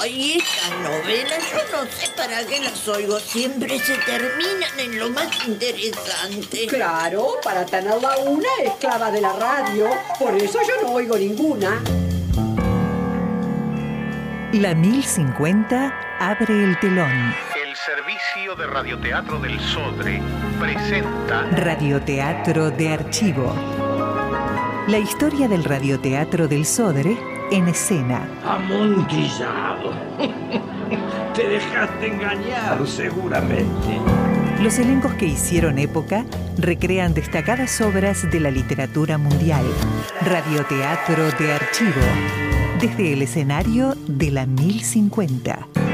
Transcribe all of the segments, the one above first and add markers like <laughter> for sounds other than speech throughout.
Ay, estas novelas, yo no sé para qué las oigo. Siempre se terminan en lo más interesante. Claro, para tenerla una esclava de la radio. Por eso yo no oigo ninguna. La 1050 abre el telón. El servicio de radioteatro del Sodre presenta Radioteatro de archivo. La historia del radioteatro del Sodre en escena. Amontillado. <laughs> Te dejaste engañar, seguramente. Los elencos que hicieron época recrean destacadas obras de la literatura mundial. Radioteatro de archivo. Desde el escenario de la 1050.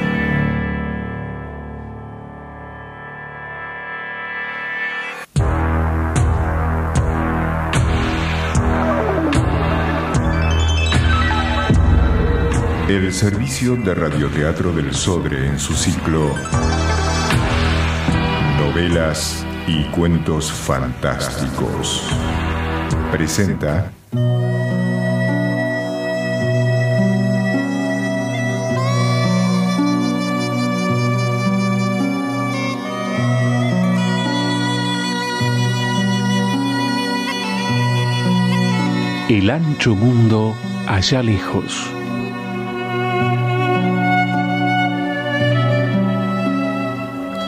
El servicio de radioteatro del Sodre en su ciclo Novelas y cuentos fantásticos presenta El ancho mundo allá lejos.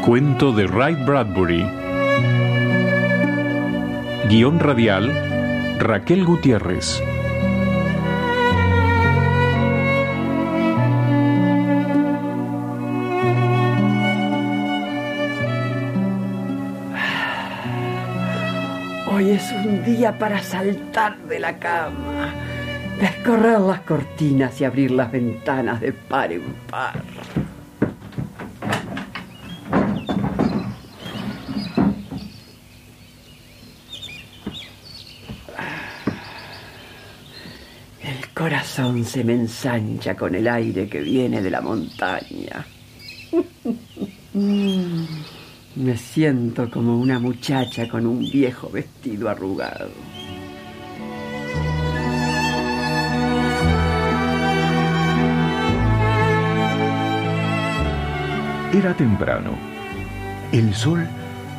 Cuento de Ray Bradbury. Guión radial, Raquel Gutiérrez. Hoy es un día para saltar de la cama, descorrer las cortinas y abrir las ventanas de par en par. El corazón se me ensancha con el aire que viene de la montaña. Mm, Me siento como una muchacha con un viejo vestido arrugado. Era temprano. El sol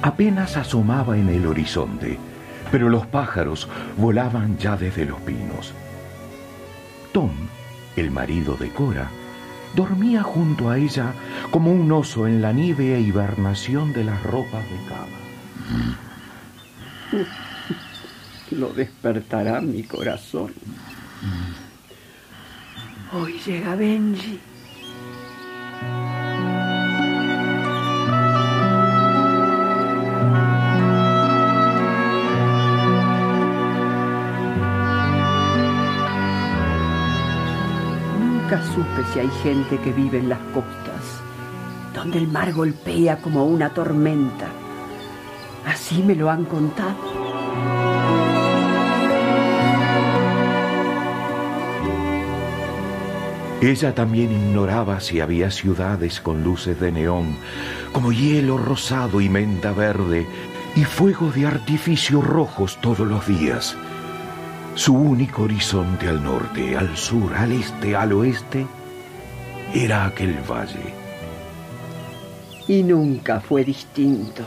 apenas asomaba en el horizonte, pero los pájaros volaban ya desde los pinos. Tom, el marido de Cora, dormía junto a ella como un oso en la nieve e hibernación de las ropas de cama. <laughs> Lo despertará mi corazón. Hoy llega Benji. Si hay gente que vive en las costas, donde el mar golpea como una tormenta. Así me lo han contado. Ella también ignoraba si había ciudades con luces de neón, como hielo rosado y menta verde, y fuegos de artificio rojos todos los días. Su único horizonte al norte, al sur, al este, al oeste, era aquel valle. Y nunca fue distinto.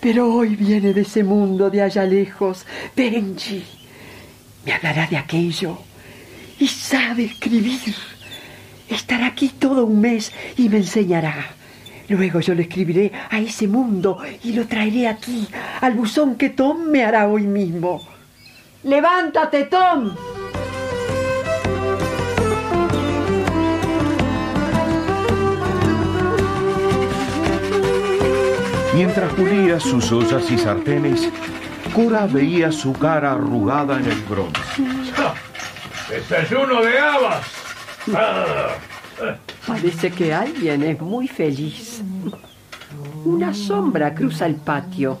Pero hoy viene de ese mundo de allá lejos, Benji. Me hablará de aquello y sabe escribir. Estará aquí todo un mes y me enseñará. Luego yo le escribiré a ese mundo y lo traeré aquí, al buzón que Tom me hará hoy mismo. ¡Levántate, Tom! Mientras pulía sus ollas y sartenes, Cora veía su cara arrugada en el bronce. ¡Desayuno de habas! Parece que alguien es muy feliz. Una sombra cruza el patio.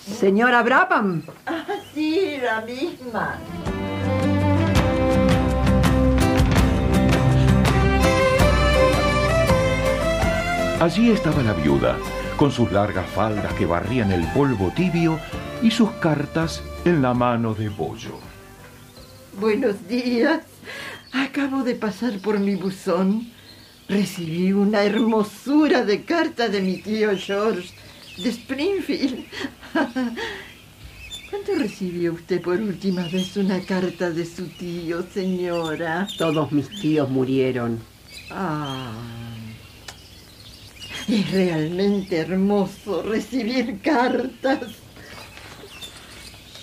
Señora Brabham, Ah, sí, la misma. Allí estaba la viuda, con sus largas faldas que barrían el polvo tibio y sus cartas en la mano de bollo. buenos días. Acabo de pasar por mi buzón. Recibí una hermosura de carta de mi tío George de Springfield. <laughs> ¿Cuándo recibió usted por última vez una carta de su tío, señora? Todos mis tíos murieron. Ah. Es realmente hermoso recibir cartas.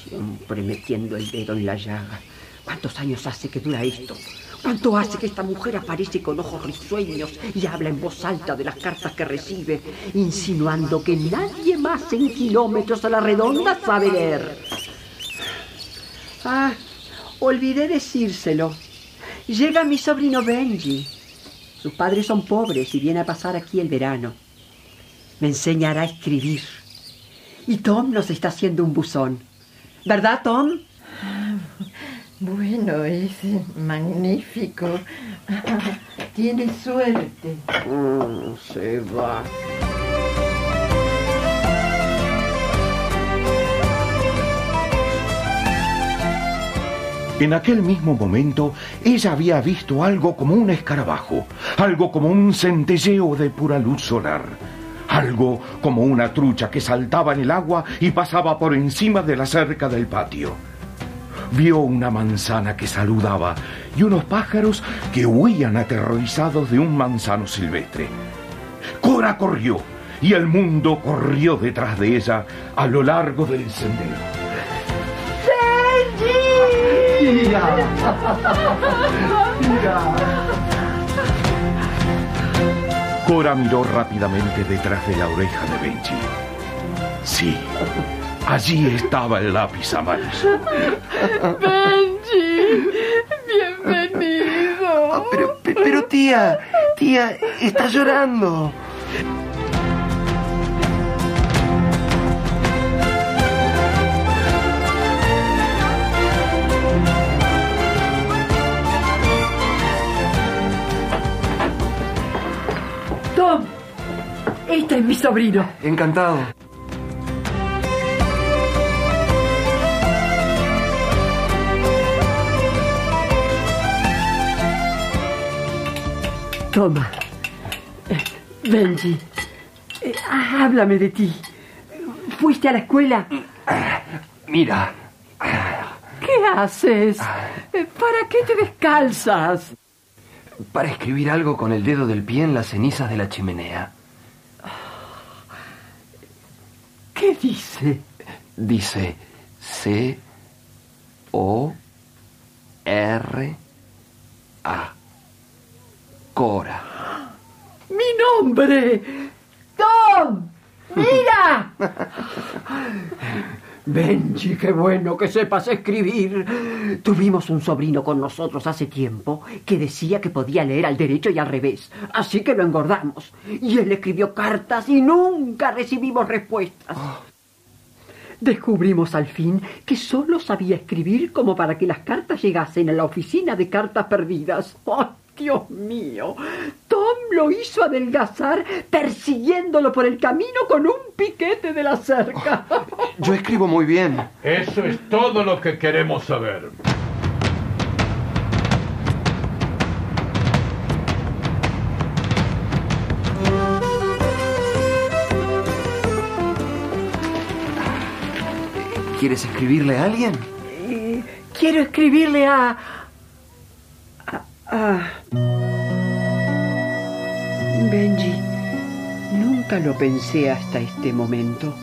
Siempre metiendo el dedo en la llaga. ¿Cuántos años hace que dura esto? ¿Cuánto hace que esta mujer aparece con ojos risueños y habla en voz alta de las cartas que recibe, insinuando que nadie más en kilómetros a la redonda sabe leer? Ah, olvidé decírselo. Llega mi sobrino Benji. Sus padres son pobres y viene a pasar aquí el verano. Me enseñará a escribir. Y Tom nos está haciendo un buzón. ¿Verdad, Tom? Bueno, es magnífico. <laughs> Tiene suerte. Mm, se va. En aquel mismo momento, ella había visto algo como un escarabajo, algo como un centelleo de pura luz solar, algo como una trucha que saltaba en el agua y pasaba por encima de la cerca del patio. Vio una manzana que saludaba y unos pájaros que huían aterrorizados de un manzano silvestre. Cora corrió y el mundo corrió detrás de ella a lo largo del sendero. Mira. Cora miró rápidamente detrás de la oreja de Benji. Sí, allí estaba el lápiz amarillo. Benji, bienvenido. Ah, pero, pe- pero tía, tía, está llorando. Este es mi sobrino. Encantado. Toma. Eh, Benji, eh, háblame de ti. ¿Fuiste a la escuela? Mira, ¿Qué haces? Eh, ¿Para qué te descalzas? para escribir algo con el dedo del pie en las cenizas de la chimenea. ¿Qué dice? Dice C O R A. Cora. ¡Mi nombre! ¡Tom! ¡Mira! <laughs> Benji, qué bueno que sepas escribir. Tuvimos un sobrino con nosotros hace tiempo que decía que podía leer al derecho y al revés, así que lo engordamos. Y él escribió cartas y nunca recibimos respuestas. Descubrimos al fin que solo sabía escribir como para que las cartas llegasen a la oficina de cartas perdidas. ¡Oh, Dios mío! Tom lo hizo adelgazar persiguiéndolo por el camino con un piquete de la cerca. <laughs> Yo escribo muy bien. Eso es todo lo que queremos saber. ¿Quieres escribirle a alguien? Eh, quiero escribirle a... a... a- Benji, nunca lo pensé hasta este momento.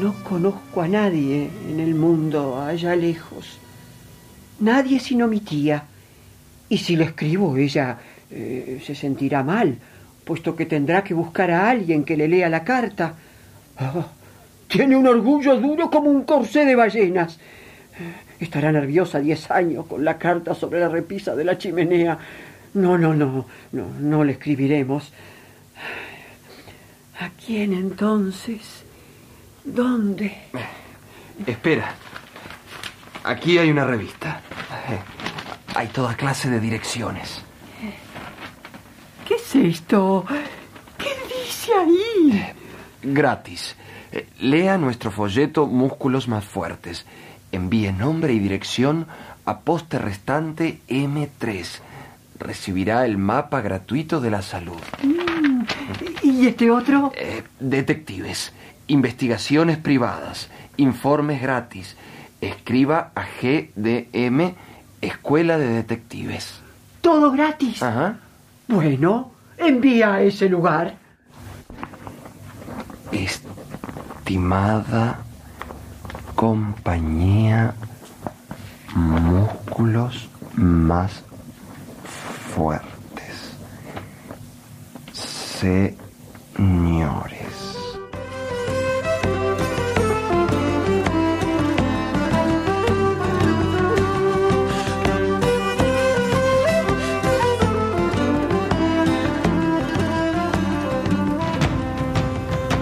No conozco a nadie en el mundo allá lejos. Nadie sino mi tía. Y si le escribo, ella eh, se sentirá mal, puesto que tendrá que buscar a alguien que le lea la carta. Ah, tiene un orgullo duro como un corsé de ballenas. Estará nerviosa diez años con la carta sobre la repisa de la chimenea. No, no, no, no, no le escribiremos. ¿A quién entonces? ¿Dónde? Espera. Aquí hay una revista. Hay toda clase de direcciones. ¿Qué es esto? ¿Qué dice ahí? Gratis. Eh, Lea nuestro folleto Músculos más fuertes. Envíe nombre y dirección a poste restante M3. Recibirá el mapa gratuito de la salud. Mm, ¿Y este otro? Eh, detectives, investigaciones privadas, informes gratis. Escriba a GDM, Escuela de Detectives. ¿Todo gratis? Ajá. Bueno, envía a ese lugar. Estimada compañía, músculos más fuertes. Señores.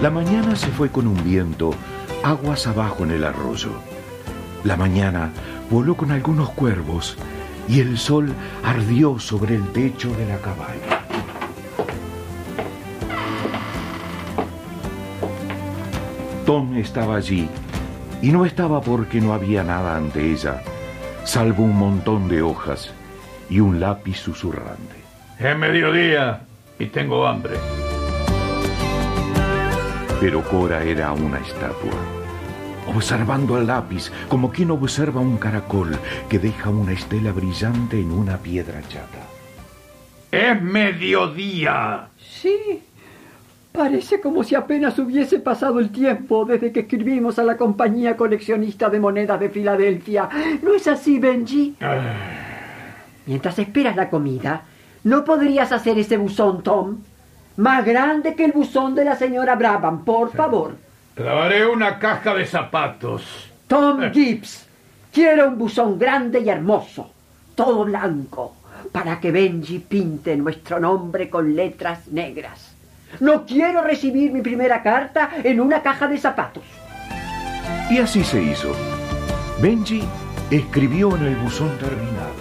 La mañana se fue con un viento, aguas abajo en el arroyo. La mañana voló con algunos cuervos y el sol ardió sobre el techo de la cabaña. Tom estaba allí y no estaba porque no había nada ante ella, salvo un montón de hojas y un lápiz susurrante. Es mediodía y tengo hambre. Pero Cora era una estatua, observando al lápiz como quien observa un caracol que deja una estela brillante en una piedra chata. Es mediodía. Sí. Parece como si apenas hubiese pasado el tiempo desde que escribimos a la compañía coleccionista de monedas de Filadelfia. ¿No es así, Benji? Mientras esperas la comida, ¿no podrías hacer ese buzón, Tom? Más grande que el buzón de la señora Brabham, por favor. Lavaré una caja de zapatos. Tom <laughs> Gibbs, quiero un buzón grande y hermoso, todo blanco, para que Benji pinte nuestro nombre con letras negras. No quiero recibir mi primera carta en una caja de zapatos. Y así se hizo. Benji escribió en el buzón terminado.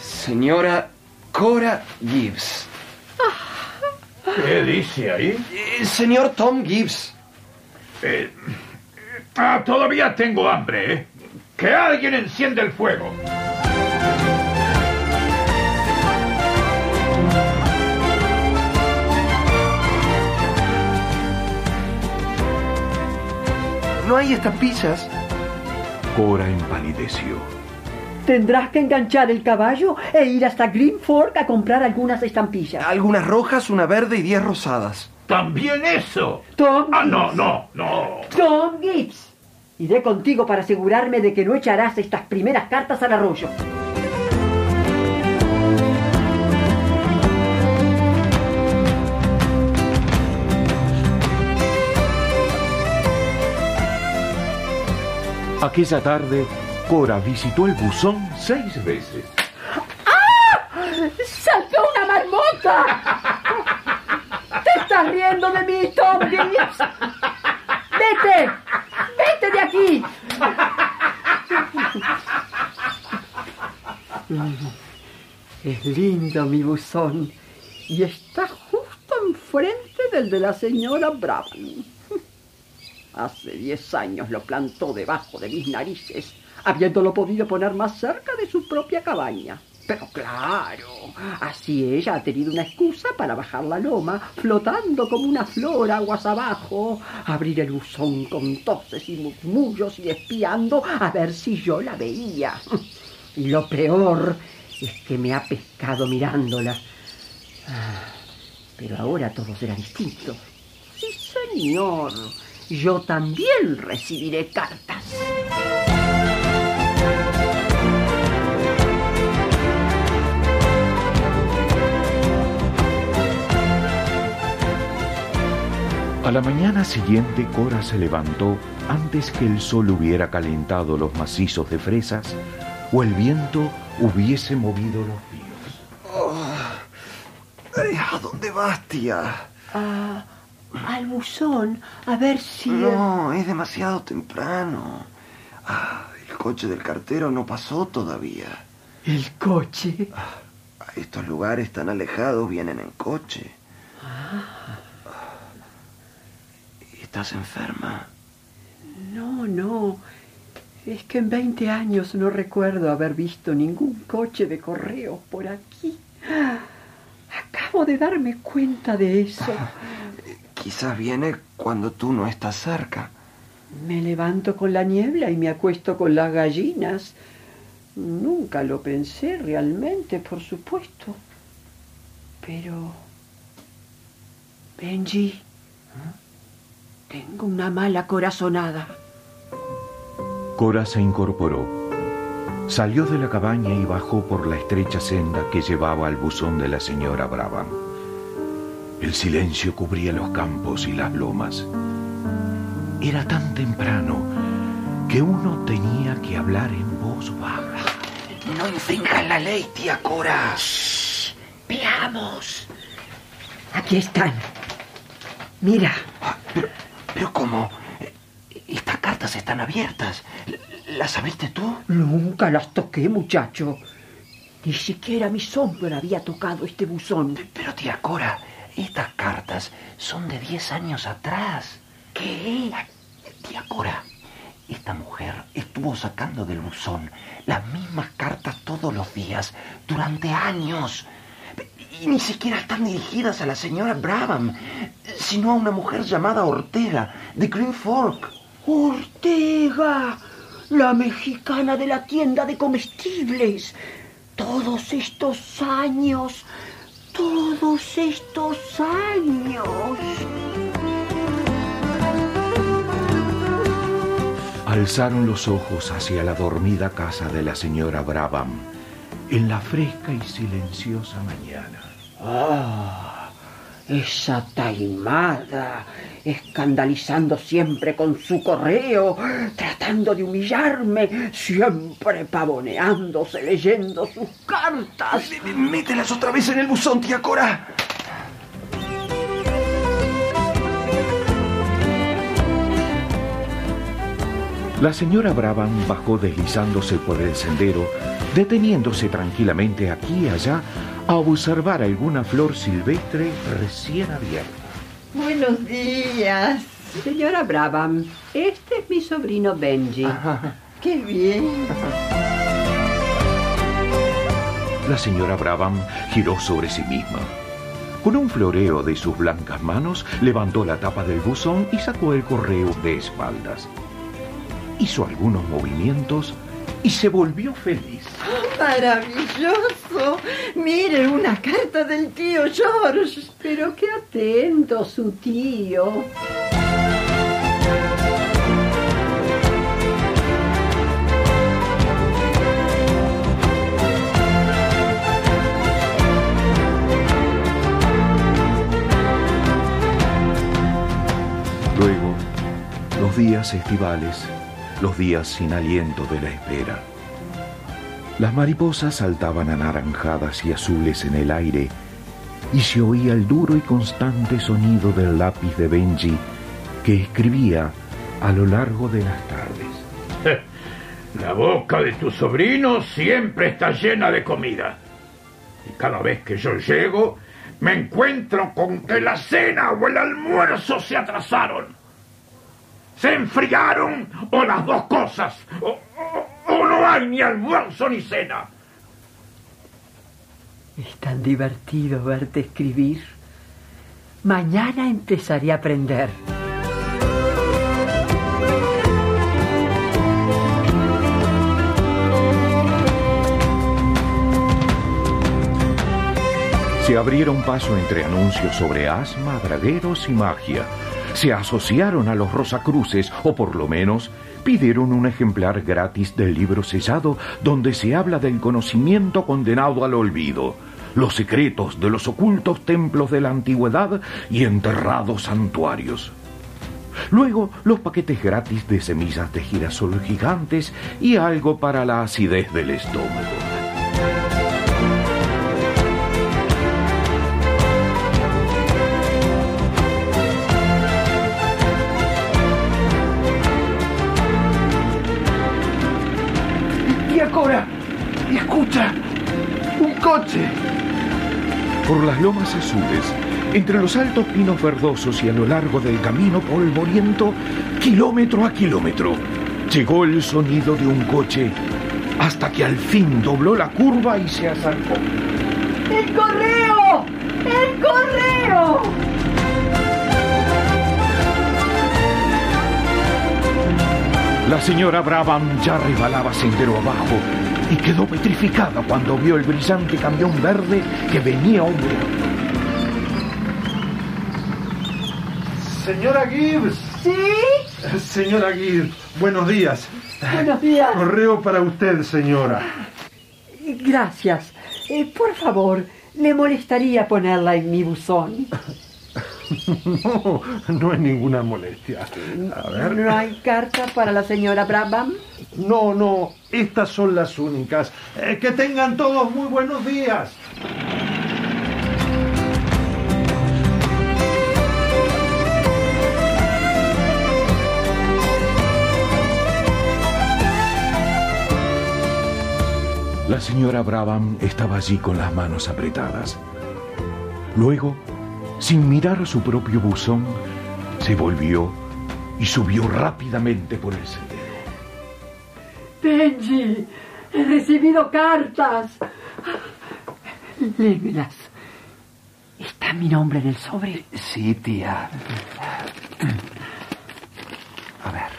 Señora Cora Gibbs. ¿Qué dice ahí? Eh, señor Tom Gibbs. Eh, ah, todavía tengo hambre, ¿eh? Que alguien encienda el fuego. ¿No hay estampillas? Cora empalideció. Tendrás que enganchar el caballo e ir hasta Green Fork a comprar algunas estampillas. Algunas rojas, una verde y diez rosadas. ¿También eso? Tom Ah, no, no, no. Tom Gibbs. Iré contigo para asegurarme de que no echarás estas primeras cartas al arroyo. Aquella tarde, Cora visitó el buzón seis veces. ¡Saltó una marmota! ¡Te estás riendo de mí, Tom Gibbs! ¡Vete! ¡Vete de aquí! Es lindo mi buzón y está justo enfrente del de la señora Brown. Hace diez años lo plantó debajo de mis narices, habiéndolo podido poner más cerca de su propia cabaña. Pero claro, así ella ha tenido una excusa para bajar la loma, flotando como una flor aguas abajo, abrir el buzón con toses y murmullos y espiando a ver si yo la veía. Y lo peor es que me ha pescado mirándola. Pero ahora todo será distinto. Sí, señor. Yo también recibiré cartas. La mañana siguiente, Cora se levantó antes que el sol hubiera calentado los macizos de fresas o el viento hubiese movido los ríos. Ay, ¿A dónde vas, tía? Ah, al buzón, a ver si... No, es demasiado temprano. Ah, el coche del cartero no pasó todavía. El coche. A estos lugares tan alejados vienen en coche. ¿Estás enferma? No, no. Es que en 20 años no recuerdo haber visto ningún coche de correo por aquí. Acabo de darme cuenta de eso. Quizás viene cuando tú no estás cerca. Me levanto con la niebla y me acuesto con las gallinas. Nunca lo pensé realmente, por supuesto. Pero... Benji, tengo una mala corazonada. Cora se incorporó. Salió de la cabaña y bajó por la estrecha senda que llevaba al buzón de la señora Brabham. El silencio cubría los campos y las lomas. Era tan temprano que uno tenía que hablar en voz baja. No infringas la ley, tía Cora. Veamos. Aquí están. Mira. Pero, pero ¿cómo? Estas cartas están abiertas. ¿Las abriste tú? Nunca las toqué, muchacho. Ni siquiera mi sombra había tocado este buzón. Pero, tía Cora, estas cartas son de diez años atrás. ¿Qué? Tía Cora, esta mujer estuvo sacando del buzón las mismas cartas todos los días durante años. Y ni siquiera están dirigidas a la señora Brabham, sino a una mujer llamada Ortega, de Green Fork. Ortega, la mexicana de la tienda de comestibles. Todos estos años, todos estos años. Alzaron los ojos hacia la dormida casa de la señora Brabham en la fresca y silenciosa mañana. Ah, esa taimada, escandalizando siempre con su correo, tratando de humillarme, siempre pavoneándose, leyendo sus cartas. Mételas otra vez en el buzón, tía Cora. La señora Brabham bajó deslizándose por el sendero, deteniéndose tranquilamente aquí y allá a observar alguna flor silvestre recién abierta. Buenos días. Señora Brabham, este es mi sobrino Benji. Qué bien. La señora Brabham giró sobre sí misma. Con un floreo de sus blancas manos, levantó la tapa del buzón y sacó el correo de espaldas. Hizo algunos movimientos y se volvió feliz. Maravilloso. Mire, una carta del tío George. Pero qué atento su tío. Luego, los días estivales, los días sin aliento de la espera. Las mariposas saltaban anaranjadas y azules en el aire y se oía el duro y constante sonido del lápiz de Benji que escribía a lo largo de las tardes. <laughs> La boca de tu sobrino siempre está llena de comida. Y cada vez que yo llego, me encuentro con que la cena o el almuerzo se atrasaron. Se enfriaron o las dos cosas. O- no hay ni almuerzo ni cena. Es tan divertido verte escribir. Mañana empezaré a aprender. Se abrieron paso entre anuncios sobre asma, bragueros y magia. Se asociaron a los Rosacruces, o por lo menos pidieron un ejemplar gratis del libro sellado donde se habla del conocimiento condenado al olvido, los secretos de los ocultos templos de la antigüedad y enterrados santuarios. Luego, los paquetes gratis de semillas de girasol gigantes y algo para la acidez del estómago. Por las lomas azules, entre los altos pinos verdosos y a lo largo del camino polvoriento, kilómetro a kilómetro, Llegó el sonido de un coche hasta que al fin dobló la curva y se acercó. ¡El correo! ¡El correo! La señora Brabham ya rebalaba sendero abajo y quedó petrificada cuando vio el brillante camión verde que venía ondeando. Señora Gibbs. ¿Sí? Señora Gibbs, buenos días. Buenos días. Correo para usted, señora. Gracias. Eh, por favor, ¿le molestaría ponerla en mi buzón? <laughs> <laughs> No, no es ninguna molestia. A ver. ¿No hay carta para la señora Brabham? No, no, estas son las únicas. Eh, que tengan todos muy buenos días. La señora Brabham estaba allí con las manos apretadas. Luego, sin mirar su propio buzón, se volvió y subió rápidamente por el sendero. Benji, he recibido cartas. Lémelas. ¿Está mi nombre en el sobre? Sí, tía. A ver.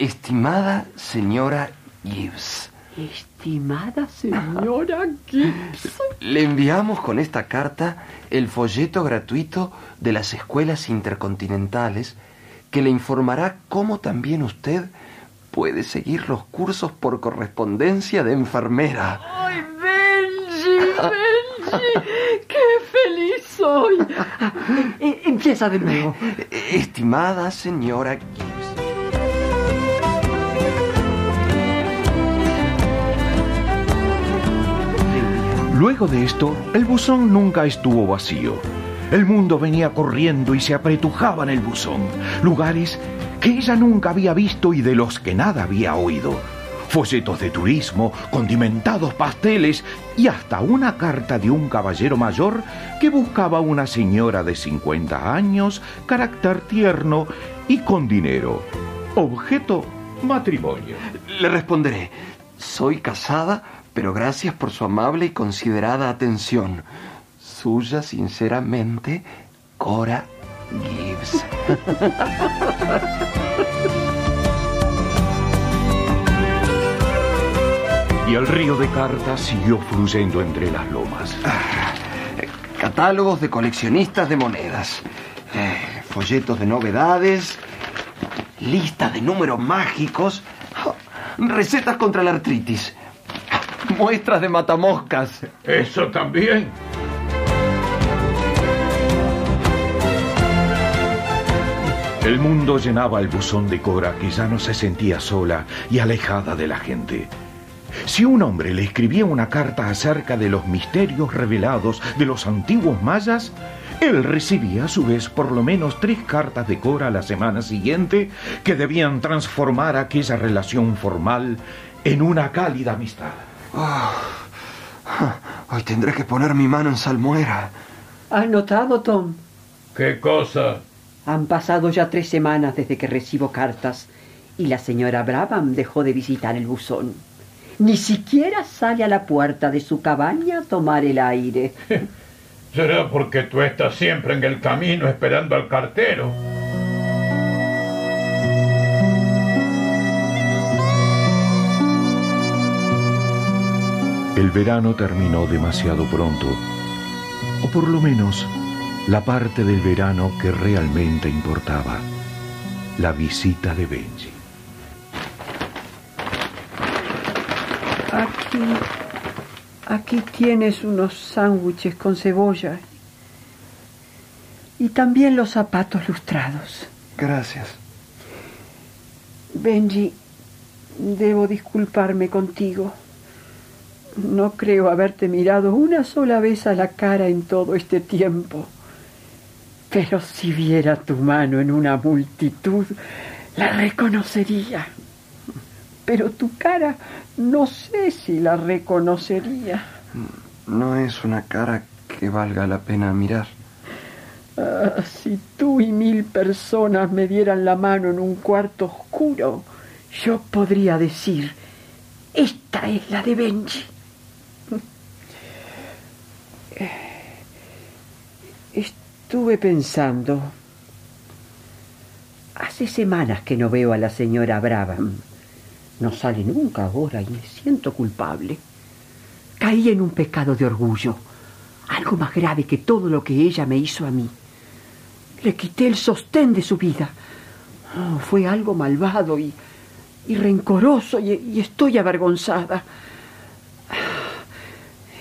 Estimada señora Gibbs. Estimada señora Gibbs. Le enviamos con esta carta el folleto gratuito de las escuelas intercontinentales que le informará cómo también usted puede seguir los cursos por correspondencia de enfermera. ¡Ay, Benji! ¡Benji! <laughs> ¡Qué feliz soy! <laughs> Eh, Empieza de nuevo. Estimada señora Gibbs. Luego de esto, el buzón nunca estuvo vacío. El mundo venía corriendo y se apretujaba en el buzón. Lugares que ella nunca había visto y de los que nada había oído. Folletos de turismo, condimentados pasteles y hasta una carta de un caballero mayor que buscaba una señora de 50 años, carácter tierno y con dinero. Objeto, matrimonio. Le responderé. Soy casada, pero gracias por su amable y considerada atención. Suya, sinceramente, Cora Gibbs. <laughs> Y el río de cartas siguió fluyendo entre las lomas. Catálogos de coleccionistas de monedas. eh, folletos de novedades. Lista de números mágicos. oh, Recetas contra la artritis. <laughs> Muestras de matamoscas. Eso también. El mundo llenaba el buzón de Cora que ya no se sentía sola y alejada de la gente. Si un hombre le escribía una carta acerca de los misterios revelados de los antiguos mayas, él recibía a su vez por lo menos tres cartas de Cora la semana siguiente que debían transformar aquella relación formal en una cálida amistad. Hoy tendré que poner mi mano en salmuera. ¿Has notado, Tom? ¿Qué cosa? Han pasado ya tres semanas desde que recibo cartas y la señora Brabham dejó de visitar el buzón. Ni siquiera sale a la puerta de su cabaña a tomar el aire. <laughs> Será porque tú estás siempre en el camino esperando al cartero. El verano terminó demasiado pronto, o por lo menos la parte del verano que realmente importaba, la visita de Benji. Aquí, aquí tienes unos sándwiches con cebolla y también los zapatos lustrados. Gracias. Benji, debo disculparme contigo. No creo haberte mirado una sola vez a la cara en todo este tiempo. Pero si viera tu mano en una multitud, la reconocería. Pero tu cara no sé si la reconocería. No es una cara que valga la pena mirar. Ah, si tú y mil personas me dieran la mano en un cuarto oscuro, yo podría decir, esta es la de Benji. Estuve pensando. Hace semanas que no veo a la señora Brabham. No sale nunca ahora y me siento culpable. Caí en un pecado de orgullo, algo más grave que todo lo que ella me hizo a mí. Le quité el sostén de su vida. Oh, fue algo malvado y, rencoroso y, y estoy avergonzada.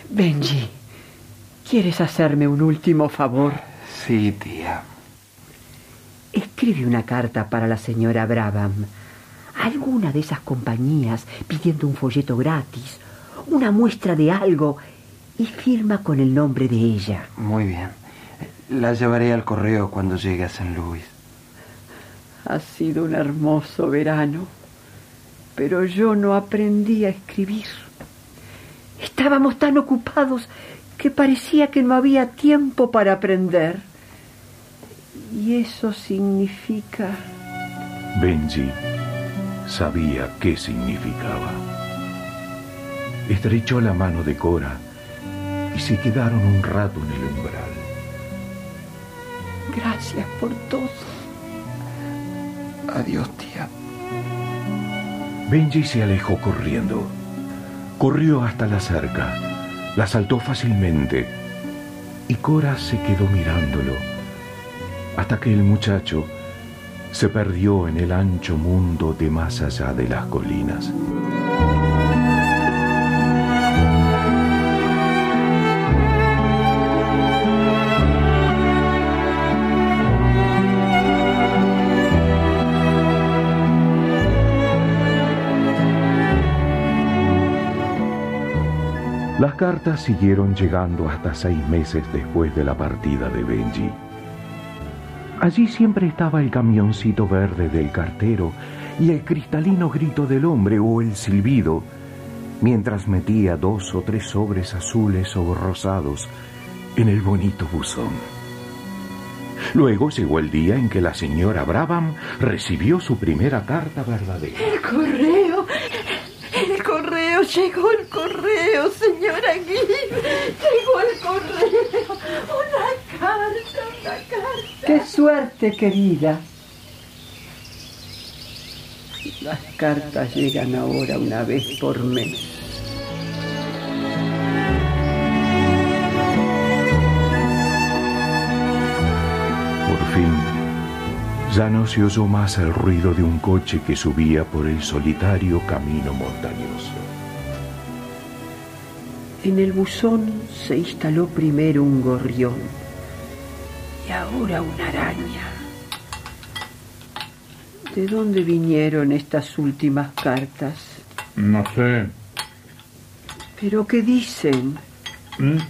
Benji, ¿quieres hacerme un último favor? Sí, tía. Escribe una carta para la señora Brabham. Alguna de esas compañías pidiendo un folleto gratis, una muestra de algo y firma con el nombre de ella. Muy bien. La llevaré al correo cuando llegue a San Luis. Ha sido un hermoso verano, pero yo no aprendí a escribir. Estábamos tan ocupados que parecía que no había tiempo para aprender. Y eso significa... Benji sabía qué significaba. Estrechó la mano de Cora y se quedaron un rato en el umbral. Gracias por todo. Adiós, tía. Benji se alejó corriendo. Corrió hasta la cerca, la saltó fácilmente y Cora se quedó mirándolo hasta que el muchacho se perdió en el ancho mundo de más allá de las colinas. Las cartas siguieron llegando hasta seis meses después de la partida de Benji. Allí siempre estaba el camioncito verde del cartero y el cristalino grito del hombre o el silbido, mientras metía dos o tres sobres azules o rosados en el bonito buzón. Luego llegó el día en que la señora Brabham recibió su primera carta verdadera. El correo. Llegó el correo, señora Gibb. Llegó el correo. Una carta, una carta. ¡Qué suerte, querida! Las cartas llegan ahora una vez por mes. Por fin, ya no se oyó más el ruido de un coche que subía por el solitario camino montañoso. En el buzón se instaló primero un gorrión y ahora una araña. ¿De dónde vinieron estas últimas cartas? No sé. ¿Pero qué dicen?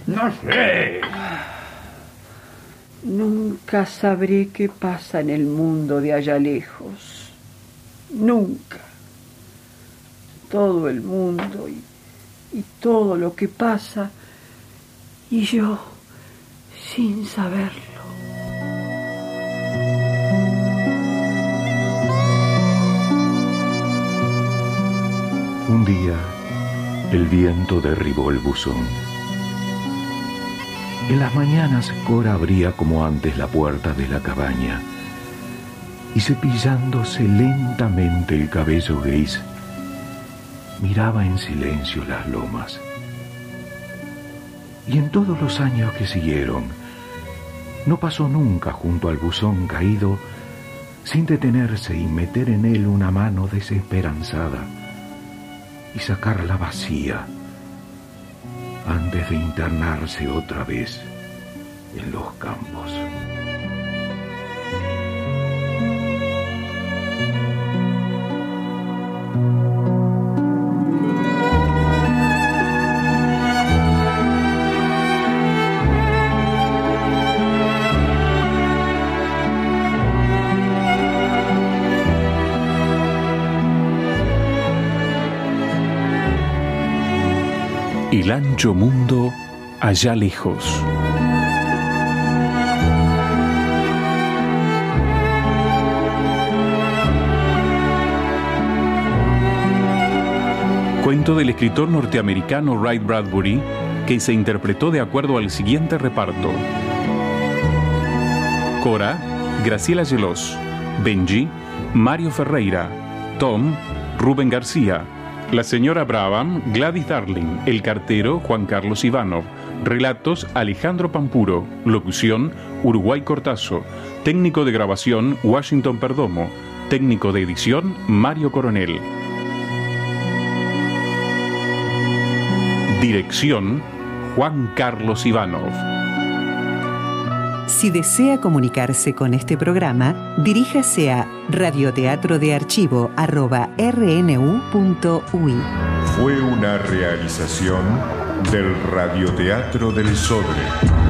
No sé. Nunca sabré qué pasa en el mundo de allá lejos. Nunca. Todo el mundo y, y todo lo que pasa. Y yo sin saberlo. Un día, el viento derribó el buzón. En las mañanas Cora abría como antes la puerta de la cabaña y cepillándose lentamente el cabello gris, miraba en silencio las lomas. Y en todos los años que siguieron, no pasó nunca junto al buzón caído sin detenerse y meter en él una mano desesperanzada y sacarla vacía antes de internarse otra vez en los campos. el ancho mundo allá lejos. Cuento del escritor norteamericano Wright Bradbury, que se interpretó de acuerdo al siguiente reparto. Cora, Graciela Gelos, Benji, Mario Ferreira, Tom, Rubén García, la señora Brabham, Gladys Darling, el cartero Juan Carlos Ivanov, relatos Alejandro Pampuro, locución Uruguay Cortazo, técnico de grabación Washington Perdomo, técnico de edición Mario Coronel. Dirección Juan Carlos Ivanov. Si desea comunicarse con este programa, diríjase a radioteatrodearchivo.rnu.ui. Fue una realización del Radioteatro del Sodre.